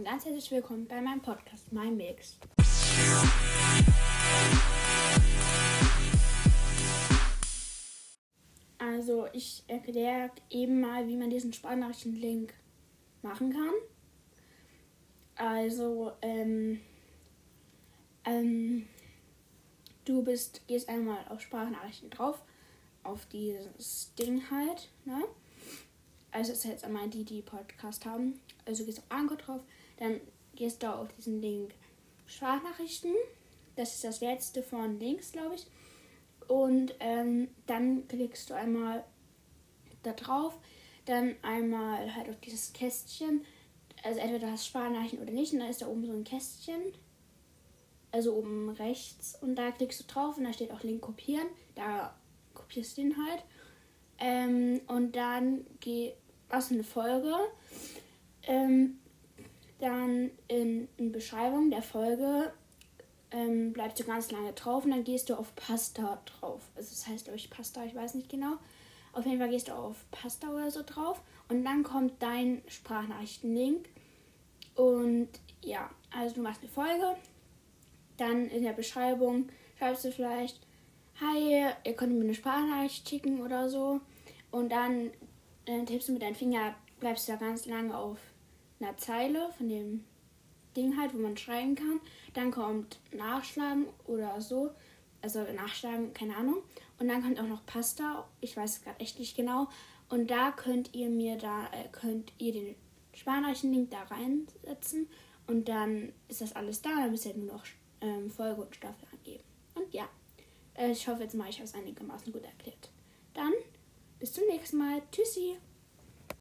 und ganz herzlich willkommen bei meinem Podcast My Mix. Also ich erkläre eben mal, wie man diesen Sprachnachrichten-Link machen kann. Also, ähm, ähm, du bist, gehst einmal auf Sprachnachrichten drauf, auf dieses Ding halt, ne? Also ist jetzt einmal die, die Podcast haben. Also gehst auf Anchor drauf, dann gehst du auf diesen Link Sprachnachrichten. Das ist das letzte von links, glaube ich. Und ähm, dann klickst du einmal da drauf, dann einmal halt auf dieses Kästchen. Also entweder du hast Sprachnachrichten oder nicht. Und da ist da oben so ein Kästchen. Also oben rechts. Und da klickst du drauf und da steht auch Link kopieren. Da kopierst du den halt. Ähm, und dann geh, was eine Folge. Ähm, dann in, in Beschreibung der Folge ähm, bleibst du ganz lange drauf und dann gehst du auf Pasta drauf. Also das heißt, glaube ich, Pasta, ich weiß nicht genau. Auf jeden Fall gehst du auf Pasta oder so drauf und dann kommt dein Sprachnachrichtenlink. Und ja, also du machst eine Folge. Dann in der Beschreibung schreibst du vielleicht, hi, ihr könnt mir eine Sprachnachricht schicken oder so. Und dann äh, tippst du mit deinem Finger, bleibst du da ganz lange auf einer Zeile von dem Ding halt, wo man schreiben kann. Dann kommt Nachschlagen oder so. Also Nachschlagen, keine Ahnung. Und dann kommt auch noch Pasta. Ich weiß es gerade echt nicht genau. Und da könnt ihr mir da, äh, könnt ihr den Spanischen-Link da reinsetzen. Und dann ist das alles da. Dann müsst ihr nur noch ähm, Folge und Staffel angeben. Und ja, äh, ich hoffe, jetzt mache ich das einigermaßen gut erklärt. Nächsten Mal. Tschüssi.